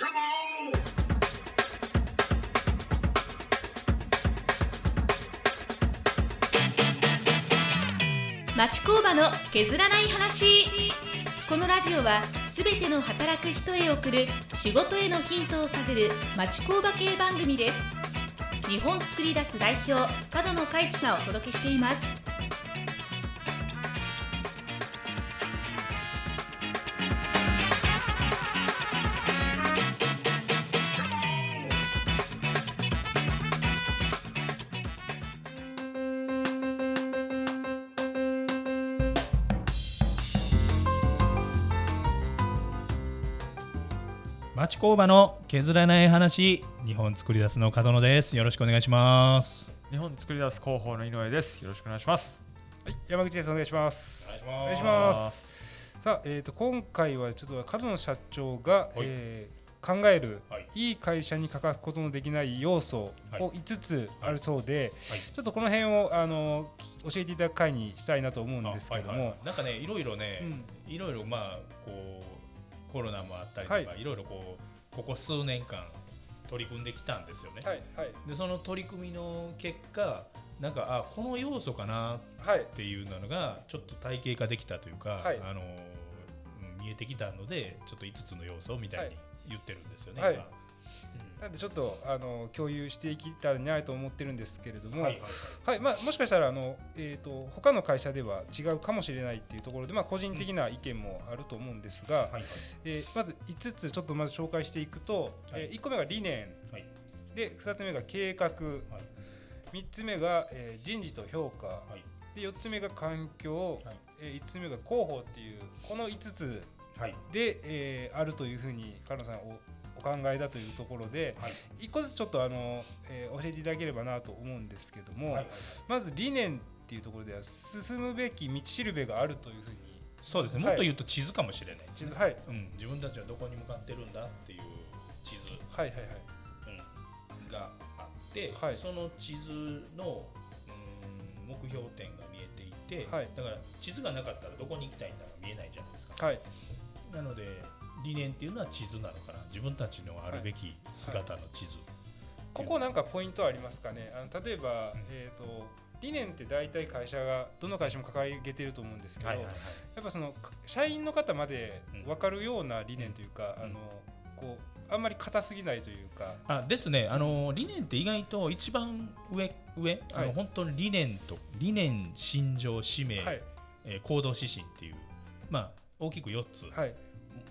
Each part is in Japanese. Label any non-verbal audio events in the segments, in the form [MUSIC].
町工場の削らない話このラジオはすべての働く人へ送る仕事へのヒントを探る町工場系番組です。日本作り出す代表角野海地がお届けしています。町工場の削らない話日本作り出すの角野です。よろしくお願いします。日本作り出す広報の井上です。よろしくお願いします。はい、山口です。お願いします。お願いします。さあ、えっ、と今回はちょっと角野社長が、えー考える、はい。い、い会社に欠かすことのできない要素をはい。5つあるそうで、はい。ちょっとこの辺をあの教えていただく会にしたいなと思うんあですけれども、はいはい。なんかねいろいろね、うん。いろいろまあこうコロナもあったりとか、、はい。ろいろこうここ数年間取り組んできたんですよね、はいはい。でその取り組みの結果なんかあこの要素かなはい。っていうのがちょっと体系化できたというか、はい。あのうん見えてきたのでちょっと5つの要素みたいに言ってるんですよね、はい。今なんでちょっとあの共有していきたいなと思ってるんですけれども、うんはいはいはい。はいまあ、もしかしたらあの、えー、と他の会社では違うかもしれないっていうところで、まあ、個人的な意見もあると思うんですが、はいはい。えーまず5つちょっとまず紹介していくと、はい。え1個目が理念。はい。で2つ目が計画、3つ目が、えー人事と評価、はい。で4つ目が環境、はい。え5つ目が広報っていうこの5つはい。で、えーあるというふうに菅野さんおお考えだというところではい。1個ずつちょっとあの、えー教えていただければなと思うんですけども、はい。はいまず理念っていうところでは進むべき道しるべがあるというふうに。そうですね、はい。もっと言うと地図かもしれない。地図はい。うん、自分たちはどこに向かってるんだっていう地図、はいはいはい。うん、があって、はい。その地図の、うん、目標点が見えていて、はい。だから地図がなかったらどこに行きたいんだが見えないじゃないですか、はい。なので理念っていうのは地図なのかな？自分たちのあるべき姿の地図、ここなんかポイントありますかね？あの例えば、うん。えー、と理念って大体会社がどの会社も掲げてると思うんですけど、はいはいはい。やっぱそのか社員の方までうん。分かるような理念というか、うん。あのこうあんまり硬すぎないというか、あですね。あの理念って意外と一番上上、あはい。の本当に理念と理念心情使命、はい。えー行動指針っていうまあ大きく4つ、はい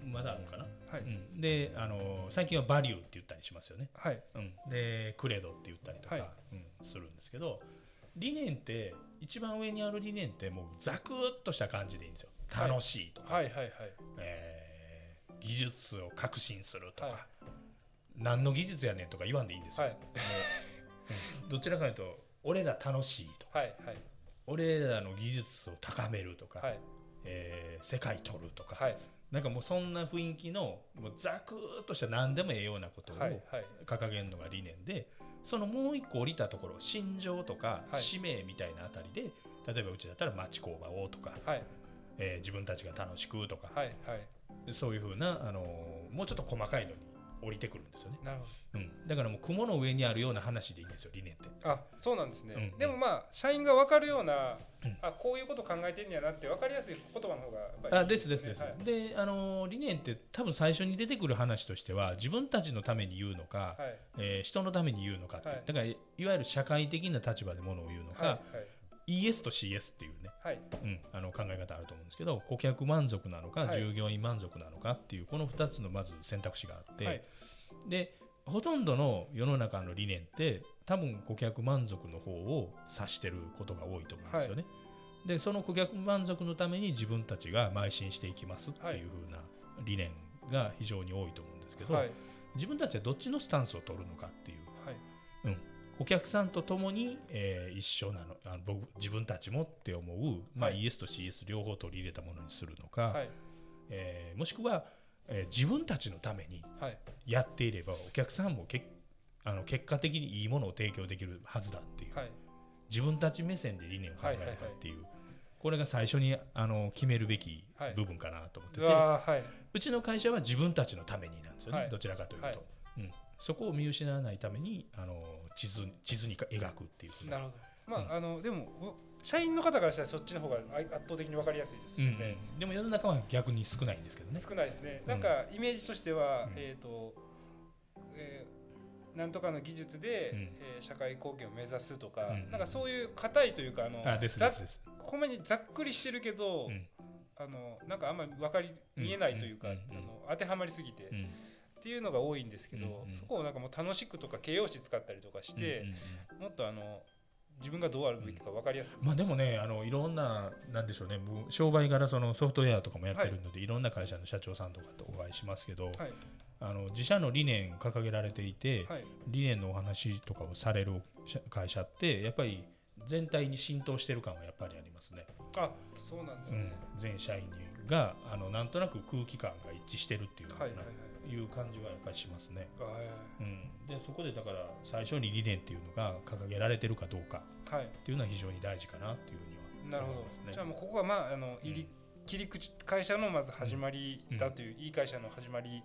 まだあるのかな、はい。うん、であの最近はバリューって言ったりしますよね、はい。うん、でクレドって言ったりとか、はい。うん、するんですけど理念って一番上にある理念ってもうザクッとした感じでいいんですよ。はい。楽しいとか、はいはいはい。えー技術を革新するとか、はい。何の技術やねんとか言わんでいいんですよ、はい。うん。どちらかというと俺ら楽しいとか。はいはい。俺らの技術を高めるとか、はいえー世界取るとか、はい。なんかもうそんな雰囲気のもうザクッとした何でもええようなことをはいはい。掲げるのが理念でそのもう一個降りたところ心情とかはい。使命みたいなあたりで、例えばうちだったら町工場をとか、はい。えー自分たちが楽しくとか、はいはい。そういうふうな、あのーもうちょっと細かいのに降りてくるんですよね、なるほうん、だからもう雲の上にあるような話でいいんですよ理念って。どあそうなんですね、うん。でもまあ社員が分かるような、うん。あこういうこと考えてんやなって分かりやすい言葉の方がやっぱりあですですです、はい。であのー理念って多分最初に出てくる話としては自分たちのために言うのか、はい。えー人のために言うのかって、はい。だからいわゆる社会的な立場でものを言うのか、はい ES と CS っていうね、はい。うん、あの考え方あると思うんですけど顧客満足なのか、はい。従業員満足なのかっていうこの2つのまず選択肢があって、はい。でほとんどの世の中の理念って多分顧客満足の方を指してることが多いと思うんですよね。でその顧客満足のために自分たちが邁進していきますっていう風な理念が非常に多いと思うんですけど、はい。自分たちはどっちのスタンスを取るのかっていう。はいお客さんと共に、えー一緒なのあの僕自分たちもって思う、まあ、はい。ES と CS 両方取り入れたものにするのか、はい。えーもしくは、えー自分たちのためにはい。やっていればお客さんもけあの結果的にいいものを提供できるはずだっていう、はい。自分たち目線で理念を考えるかっていう、これが最初にあの決めるべきはい。部分かなと思ってうて、はい。うちの会社は自分たちのためになんですよね、はい。どちらかというと、はい。うん、そこを見失わないためにあの地図地図にか描くっていうななるほど。まあ、うん。あのでもお社員の方からしたらそっちの方があ圧倒的に分かりやすいですうんよね。うんでも世の中は逆に少ないんですけどね。少ないですね。うん。なんかイメージとしては、うん。えっ、と、えーなんとかの技術で、うん。えー社会貢献を目指すとか、うんなんかそういう硬いというかあのあですですです。ほんまにざっくりしてるけど、うん。あのなんかあんまり分かり見えないというか、うんうん。あの当てはまりすぎて、うんっていうのが多いんですけど、うんうん。そこをなんかもう楽しくとか形容詞使ったりとかしてうん、うんうん。もっとあの自分がどうあるべきか分かりやすい。まあでもねあのいろんななんでしょうね。僕商売柄そのソフトウェアとかもやってるので、い、ろんな会社の社長さんとかとお会いしますけど、はい。あの自社の理念掲げられていて、はい。理念のお話とかをされる社会社ってやっぱり全体に浸透してる感はやっぱりありますね。あそうなんですね。うん、全社員があのなんとなく空気感が一致してるっていうのかな、はいはいはいいう感じはやっぱりしますね。はい。うん、でそこでだから最初に理念っていうのが掲げられてるかどうかはい。っていうのは非常に大事かなっていうふうにはなるほど思いますね。じゃあもうここがまああの入り、切り口会社のまず始まりだという、いい会社の始まり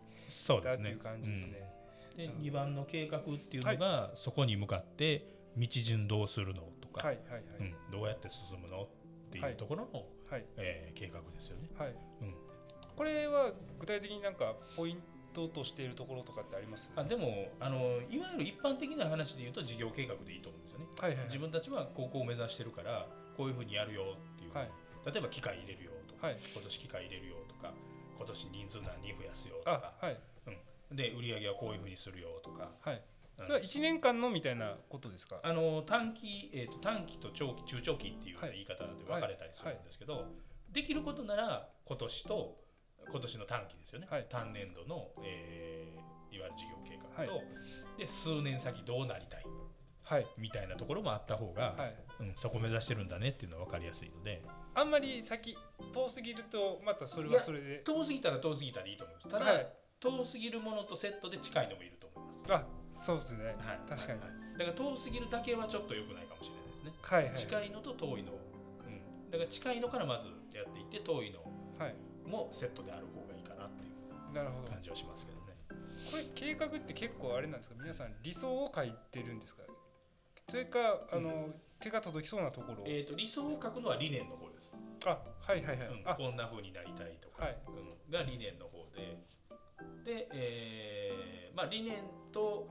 だっていう感じですね。うん。で2番の計画っていうのが、そこに向かって道順どうするのとか、はいはいはい、うん、どうやって進むのっていうところの、はい。えー計画ですよね。はい。うん。これは具体的になんかポイントとしているところとかってあります？あでもあのいわゆる一般的な話で言うと事業計画でいいと思うんですよね。はいはいはい。自分たちは高校を目指してるからこういうふうにやるよっていう、はい。例えば機械入れるよとか、はい。今年機械入れるよとか今年人数何人増やすよとあかはい。で売り上げはこういうふうにするよとか。はい。それは1年間のみたいなことですか？あの短期、えー、と短期と長期中長期っていう言い方で分かれたりするんですけど、できることなら今年と今年の短期ですよね、はい。単年度の、えーいわゆる事業計画と、はで数年先どうなりたい？はい。みたいなところもあった方が、はい。うん、そこ目指してるんだねっていうのは分かりやすいので。あんまり先遠すぎるとまたそれはそれで。遠すぎたら遠すぎたらいいと思います。ただ、はい。遠すぎるものとセットで近いのもいると思います。あそうですね。はい、確かに。はい。だから遠すぎるだけはちょっと良くないかもしれないですね。はいはい。近いのと遠いの、うん、だから近いのからまずやっていって遠いの。はい。もセットである方がいいかなっていう。感じはしますけどね。これ計画って結構あれなんですか？皆さん理想を書いてるんですか？それかあの、手が届きそうなところ？を、えー、と理想を書くのは理念の方です。あはいはいはい、うん、あ。こんな風になりたいとか、はい。うん、が理念の方で。で、えーまあ、理念と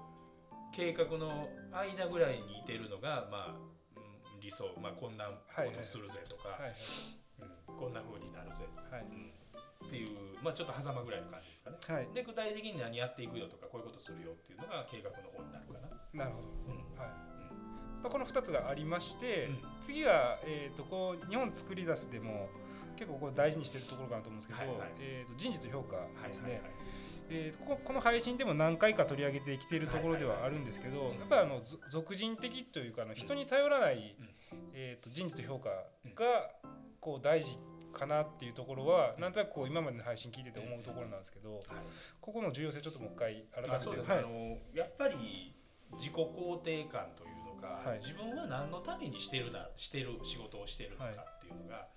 計画の間ぐらいにいてるのが、まあうん、理想、まあ、こんなことするぜとか、こんな風になるぜ、はい。うん、っていう、まあ、ちょっと狭間ぐらいの感じですかね。はい。で具体的に何やっていくよとかこういうことするよっていうのが計画の方になるかな。なるほど。うん。はい。まあ、この2つがありまして、うん。次は、えー、とこう日本作り出すでも結構こう大事にしてるところかなと思うんですけど、はいはい。えー、と人事と評価ですね、はいはいはい。えーとこここの配信でも何回か取り上げてきているところではあるんですけど、はいはいはいやっぱりあのぞ俗人的というかあの人に頼らない、うん。えー、と人事と評価がこう大事かなっていうところはなんとなくこう今までの配信聞いてて思うところなんですけど、はい。ここの重要性ちょっともう一回改めて。いあのやっぱり自己肯定感というのが、はい。自分は何のためにしてるだしてる仕事をしてるのかっていうのが、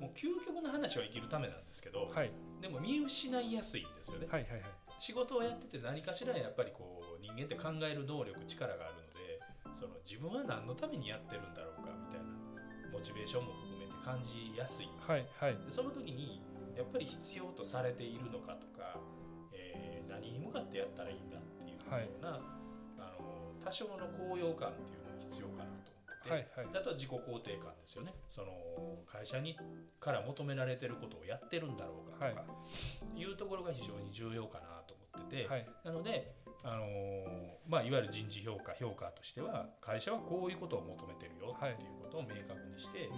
もう究極の話は生きるためなんですけど、はい。でも見失いやすいんですよね、はいはいはい。仕事をやってて何かしらやっぱりこう人間って考える能力力があるのでその自分は何のためにやってるんだろうかみたいなモチベーションも感じやすいんですよ。はいはい。でその時にやっぱり必要とされているのかとか、えー何に向かってやったらいいんだっていうような、あの多少の高揚感っていうのが必要かなと思ってて、はいはい。あとは自己肯定感ですよね。その会社にから求められてることをやってるんだろうかとか、い、うところが非常に重要かなと思ってて、はい。なので、あのーまあ、いわゆる人事評価評価としては会社はこういうことを求めてるよっていうことを明確にして、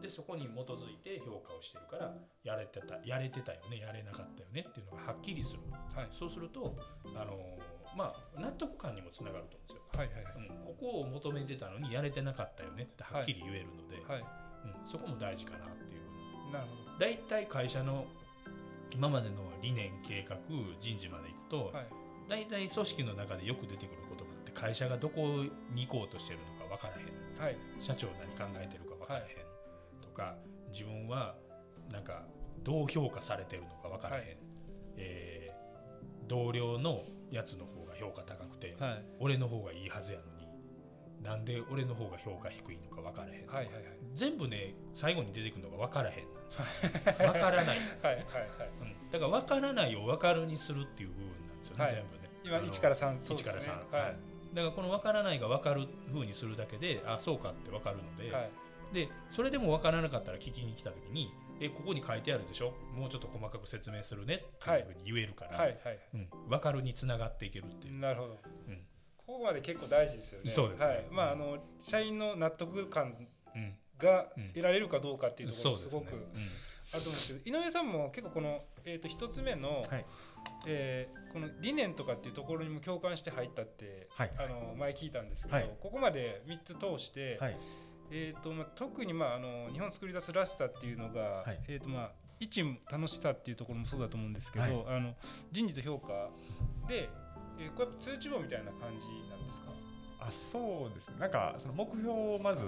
でそこに基づいて評価をしてるからやれてたやれてたよねやれなかったよねっていうのがはっきりする、はい。そうすると、あのーまあ、納得感にもつながると思うんですよ。はいはいはい。うん、ここを求めてたのにやれてなかったよねってはっきり言えるので、はい。うん、そこも大事かなっていう。ふうになるほ大体会社の今までの理念計画人事までいくと、どはい。大体組織の中でよく出てくることがあって会社がどこに行こうとしてるのか分からへん。はい。社長何考えてるか分からへんとか、自分はなんかどう評価されてるのか分からへん、はい。えー同僚のやつの方が評価高くて、はい。俺の方がいいはずやのになんで俺の方が評価低いのか分からへんとか、はいはいはい。全部ね最後に出てくるのが分からへんなんですよ。分からないんですよ。[LAUGHS] はいはいはい。うん。だから分からないを分かるにするっていう部分なんですよね、はい。全部ね。今あの1から3そう1からですね3、はい。だからこの分からないが分かる風にするだけであそうかって分かるので、はいでそれでも分からなかったら聞きに来た時にえここに書いてあるでしょ？もうちょっと細かく説明するねっていうふうに言えるから、はいはい。うん、分かるにつながっていけるっていう、なるほど、うん。ここまで結構大事ですよね。そうですね。はい、まああの社員の納得感うん、がうん得られるかどうかっていうところすねもすごくあると思うんですけど、井上さんも結構この、えー、と一つ目の、はい。えーこの理念とかっていうところにも共感して入ったって、はい。あの前聞いたんですけど、はい。ここまで3つ通して、はいえーとまあ、特に、まあ、あの日本作り出すらしさっていうのが、はい。えーとまあ、一楽しさっていうところもそうだと思うんですけど、はい。あの人事と評価で、えーこれやっぱ通知簿みたいな感じなんですか？あそうですね。なんかその目標をまず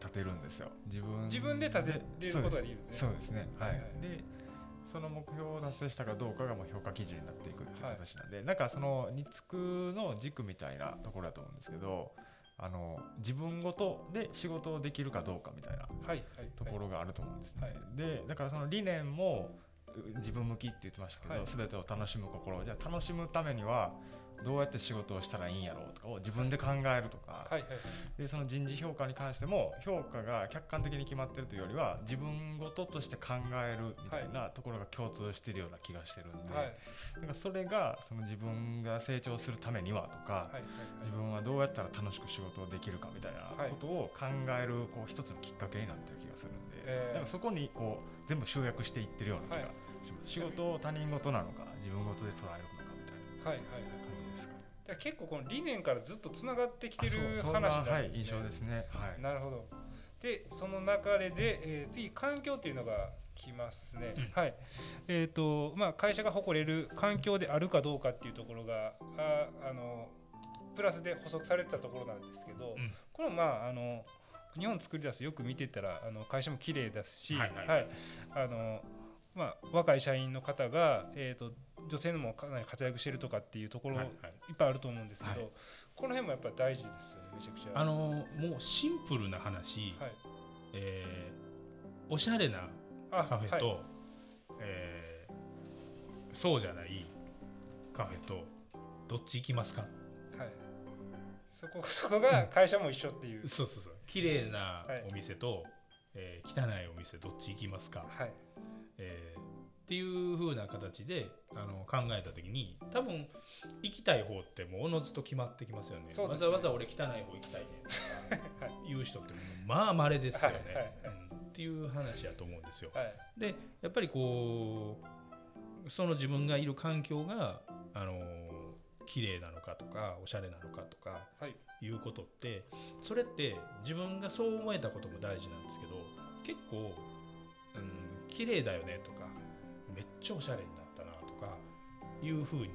立てるんですよ。自分自分で立てれることができるんですね。そうです。ね。はい、はいはい。でその目標を達成したかどうかがもう評価基準になっていくっていう形なんで、なんかその日区の軸みたいなところだと思うんですけどあの自分ごとで仕事をできるかどうかみたいなはいはいところがあると思うんですね。はい。でだからその理念もう自分向きって言ってましたけど、はい。全てを楽しむ心。じゃあ楽しむためにはどうやって仕事をしたらいいんやろうとかを自分で考えるとか、はいはいでその人事評価に関しても評価が客観的に決まってるというよりは自分ごととして考えるみたいなところが共通しているような気がしてるんで、はい。だからそれがその自分が成長するためにはとか、はいはい自分はどうやったら楽しく仕事をできるかみたいなことを考えるこう一つのきっかけになってる気がするんで、えー。なんかそこにこう全部集約していってるような気がします、仕事を他人事なのか自分事で捉えるのかみたいな。はいはいはい。感結構この理念からずっとつながってきてる話になるんですね。印象ですね。はい。なるほど。でその流れで、えー次環境っていうのが来ますね。うんはい。えっ、とまあ会社が誇れる環境であるかどうかっていうところがああのプラスで補足されてたところなんですけど、うんこれもまああの日本作り出すよく見てたらあの会社も綺麗だし、はいはいあのまあ若い社員の方がえっ、と女性のもかなり活躍してるとかっていうところ、はいはい。いっぱいあると思うんですけど、はい。この辺もやっぱ大事ですよねめちゃくちゃ。あのもうシンプルな話、はい、えーおしゃれなあカフェと、はい。えーそうじゃないカフェとどっち行きますか？はい、そこそこが会社も一緒っていう、そうそうそう。綺麗なはい。お店と、えー汚いお店どっち行きますか、はい。えーっていう風な形であの考えた時に多分行きたい方ってもうおのずと決まってきますよね。ね。わざわざ俺汚い方行きたいねとか [LAUGHS] 言う人ってまあ稀ですよね、はい。うん。っていう話やと思うんですよ。はい。でやっぱりこうその自分がいる環境があの綺麗なのかとかおしゃれなのかとかはい。いうことってそれって自分がそう思えたことも大事なんですけど結構、うん、綺麗だよねとかちゃおしゃれになったなとかいうふうに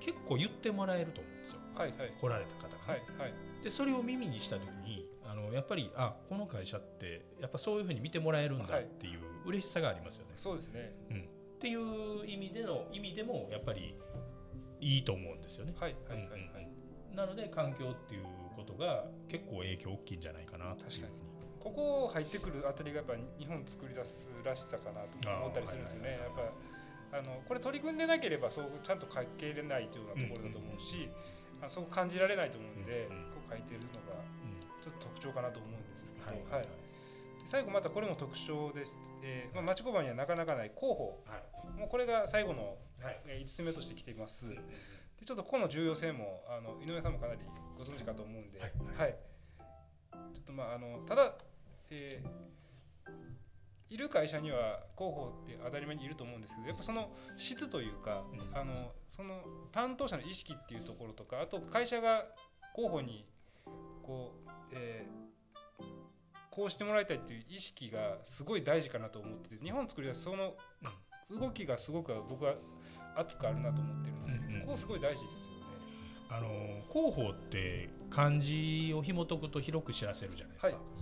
結構言ってもらえると思うんですよ。はいはい。来られた方がね、はいはい。でそれを耳にした時にあのやっぱりあこの会社ってやっぱそういうふうに見てもらえるんだっていう嬉しさがありますよね。そうですね。っていう意味での意味でもやっぱりいいと思うんですよね。はいはいはい。はい、うんうんうん。なので環境っていうことが結構影響大きいんじゃないかなというふうに。ここ入ってくるあたりがやっぱ日本作り出すらしさかなと思ったりするんですよね。やっぱあのこれ取り組んでなければそうちゃんと書けれないというようなところだと思うし、あそう感じられないと思うんで、こう書いてるのがうんちょっと特徴かなと思うんですけど、はいはい。最後またこれも特徴です。えーまあ、町工場にはなかなかない広報はい。もうこれが最後の、はい。えー5つ目としてきています。うんでちょっとこの重要性もあの井上さんもかなりご存知かと思うんで、はい。ちょっとまああのただ、えーいる会社には広報って当たり前にいると思うんですけどやっぱその質というか、うんあのその担当者の意識っていうところとかあと会社が広報にこう、えーこうしてもらいたいっていう意識がすごい大事かなと思ってて日本作り出すその動きがすごく僕は熱くあるなと思ってるんですけど、うんうんここすごい大事ですよね。あの広報って漢字を紐解くと広く知らせるじゃないですか。はい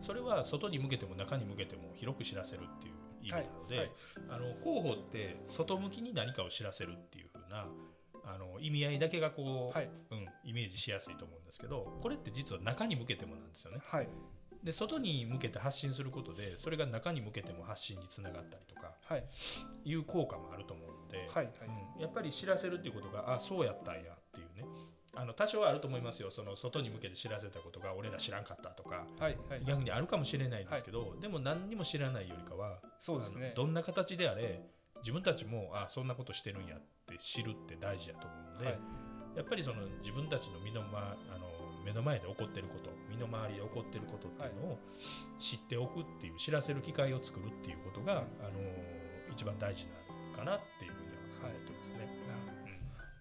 それは外に向けても中に向けても広く知らせるっていう意味なので、はいはい。あの広報って外向きに何かを知らせるっていう風なあの意味合いだけがこう、はい。うん、イメージしやすいと思うんですけどこれって実は中に向けてもなんですよね。はい。で外に向けて発信することでそれが中に向けても発信につながったりとかはい。いう効果もあると思うので、はいはい。うん、やっぱり知らせるっていうことがあそうやったんやっあの多少はあると思いますよ。その外に向けて知らせたことが俺ら知らんかったとかはいはい。逆にあるかもしれないんですけど、でも何にも知らないよりかはそうですね。どんな形であれ自分たちもあそんなことしてるんやって知るって大事だと思うので、はい。やっぱりその自分たちの身の、ま、あの目の前で起こってること身の回りで起こってることっていうのを知っておくっていう知らせる機会を作るっていうことが、あの一番大事なのかなっていうふうには思ってますね。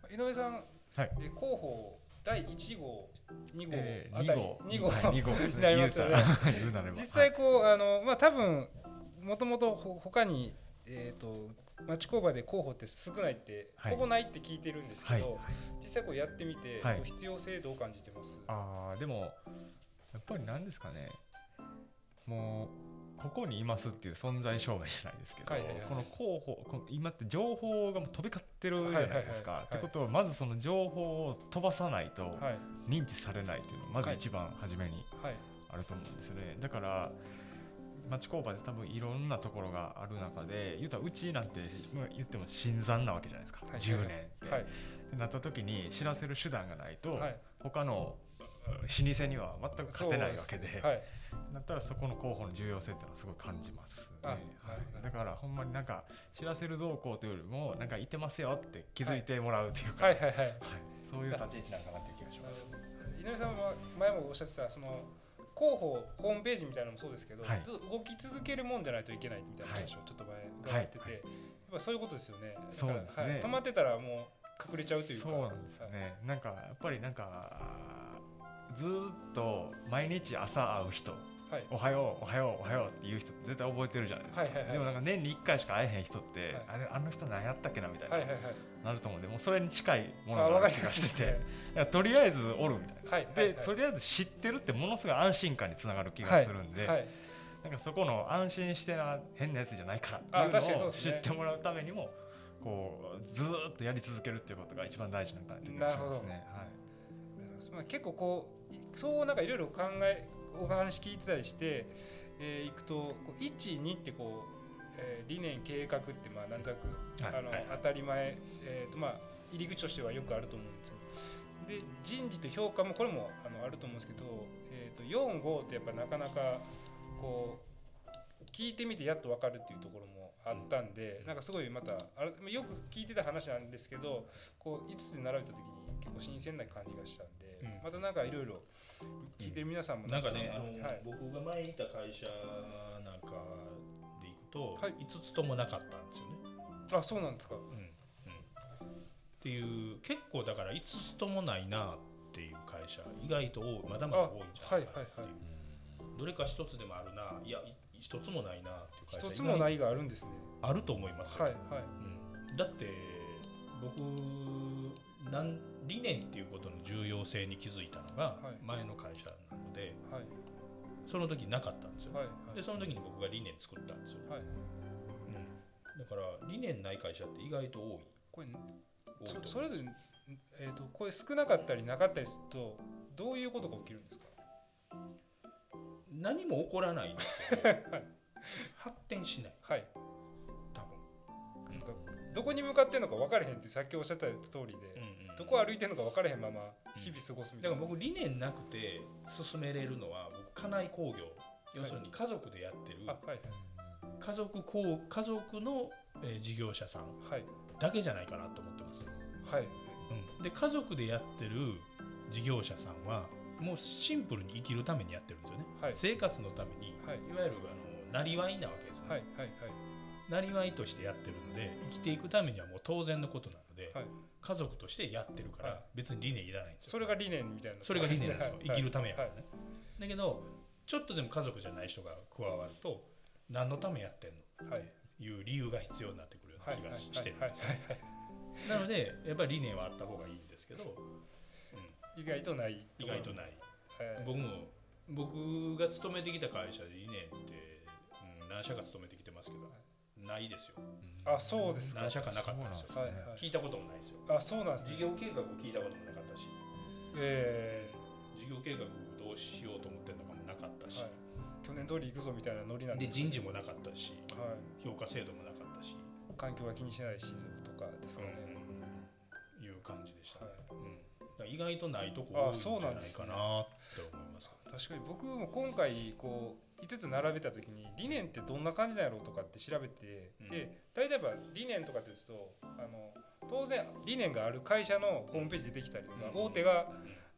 井上さん、はい。え広報第1号2号えーあたり。2号2号、はい2号。ですねなりますよね。[LAUGHS] 実際こうあのまあ多分もともとほ他にえっ、と町工場で広報って少ないって、はい。ほぼないって聞いてるんですはい、けど、はい。実際こうやってみて、はい。必要性どう感じてます？あーでもやっぱり何ですかね。もうここにいますっていう存在証明じゃないですけど、はいはいはい。この広報この今って情報がもう飛び交ってるじゃないですか。はいはいはい。はい。ってことはまずその情報を飛ばさないとはい。認知されないっていうのがまず一番初めにはい。あると思うんですよね。だから町工場で多分いろんなところがある中で言うたらうちなんてまあ言っても新参なわけじゃないですか、はい。10年って。はい。ってなった時に知らせる手段がないと、はい。他の老舗には全く勝てないわけで、はい。だったらそこの候補の重要性っていうのはすごい感じます、ね。あはい。だからほんまになんか知らせる動向というよりもなんかいてますよって気づいてもらうっていうか、はい。はい。はい。はい。そういう立ち位置なんかなっていう気がします。井上さんは前もおっしゃってたその広報ホームページみたいなのもそうですけど、はい。ずっと動き続けるもんじゃないといけないみたいな話をちょっと前伺ってて、はい。やっぱそういうことですよね。そうですね。はい。止まってたらもう隠れちゃうというか。そうなんですよね、なんかやっぱりなんかずーっと毎日朝会う人はい。おはようおはようおはようっていう人絶対覚えてるじゃないですか、はいはいはい。でもなんか年に1回しか会えへん人って、はい。あれあの人何やったっけなみたいな、はいはいはい。なると思うんでもうそれに近いもあのがある気がして。て、いやとりあえずおるみたいな。はいで、はいはい。とりあえず知ってるってものすごい安心感につながる気がするんで、はい。なんかそこの安心してな変なやつじゃないからあっていうのを知ってもらうためにもこうずーっとやり続けるっていうことが一番大事なのかなっていう気がしますね。はいまあ結構こういそうなんかいろいろ考えお話聞いてたりして、えー、いくとこう1、2ってこう、えー理念計画ってまあなんとなく、あのはいはい当たり前、えーとまあ、入り口としてはよくあると思うんですよ。で人事と評価もこれもあのあると思うんですけど、えー、と4、5ってやっぱなかなかこう聞いてみてやっと分かるっていうところもあったんで、なんかすごいまたあれよく聞いてた話なんですけどこう5つで並べた時に結構新鮮な感じがしたんで、うん。またなんかいろいろ聞いてる皆さんもなんかね、あのはい、僕が前いた会社なんかでいくと、はい5つともなかったんですよね。あそうなんですか。うんうん、っていう結構だから5つともないなっていう会社意外と多いまだまだ多いんじゃないかなっていう、はいはいはい。どれか一つでもあるな。いやい一つもないなっていう会社。一つもないいがあるんですね。あると思いますよ、はいはい。うん、だって僕なん理念っていうことの重要性に気づいたのがはい。前の会社なので、はい。その時なかったんですよ、はい。はい。でその時に僕が理念作ったんですよ、はい。うん、だから理念ない会社って意外と多い。これそそれぞれ、えー、とこれ少なかったりなかったりするとどういうことが起きるんですか？何も起こらないんですけど [LAUGHS] 発展しない。はい。多分、どこに向かってんのか分からへんってさっきおっしゃった通りで、うんうんどこ歩いてんのか分からへんまま日々過ごすみたいな、だから僕理念なくて進めれるのは僕家内工業。要するに家族でやってる家族こう家族の、えー事業者さんはい。だけじゃないかなと思ってます、はい。うん、で家族でやってる事業者さんはもうシンプルに生きるためにやってるんですよね、はい。生活のために、はい。いわゆるあのなりわいなわけですね、はい。はい。なりわいとしてやってるので生きていくためにはもう当然のことなので、はい。家族としてやってるからはい。別に理念いらないんですよ。それが理念みたいな。それが理念なんですよ、はい。生きるためやからはい。ね、だけどちょっとでも家族じゃない人が加わると何のためやってんの？はい。っていう理由が必要になってくるようはいな気がししてるんはい。ですなのでやっぱり理念はあった方がいいんですけど、うん、意外とない意外とない。僕も僕が勤めてきた会社で理念って、うん、何社か勤めてきてますけどないですよ。あそうですか。何社かなかったですよ。はいはい。聞いたこともないですよ。あそうなんですね。事業計画を聞いたこともなかったし。え事業計画どうしようと思ってるのかもなかったし、ーはい、去年通り行くぞみたいなノリなんでで人事もなかったしはい。評価制度もなかったし、環境が気にしないしとかですかね、うん、いう感じでしたね、はい。うん、意外とないとこ多いんじゃないかなって思います確かに僕も今回こう5つ並べた時に理念ってどんな感じなんやろうとかって調べて、うん。で大体やっぱ理念とかって言うとあの当然理念がある会社のホームページ出てきたりとか、うん。大手が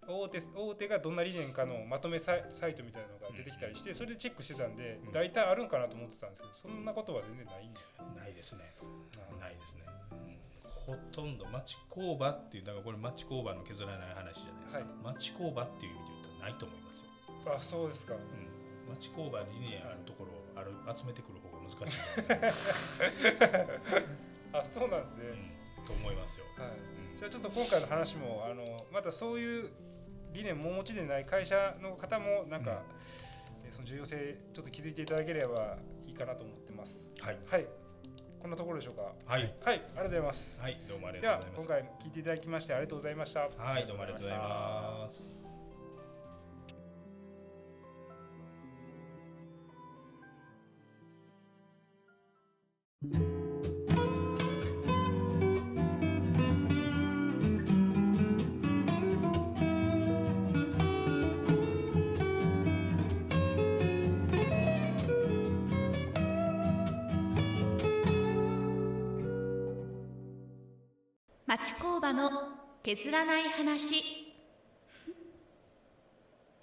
大手大手がどんな理念かのまとめサイトみたいなのが出てきたりしてそれでチェックしてたんでうん。大体あるんかなと思ってたんですけどそんなことは全然ないんですかないですね。あないですね、ほとんど町工場っていうだからこれ町工場の削らない話じゃないですか、はい。町工場っていう意味で言ったらないと思いますよ、あそうですか。うん、町工場にねあるところをある集めてくる方が難しい [LAUGHS] あそうなんですね、うんと思いますよ、はい。うん。じゃあちょっと今回の話もあのまたそういう理念もお持ちでない会社の方もなんか、えーその重要性ちょっと気づいていただければいいかなと思ってます。はい。はい。こんなところでしょうか？はい。はい、ありがとうございます。はい。どうもありがとうございます。今回聞いていただきましてありがとうございました。はい。どうもありがとうございます町工場の削らない話。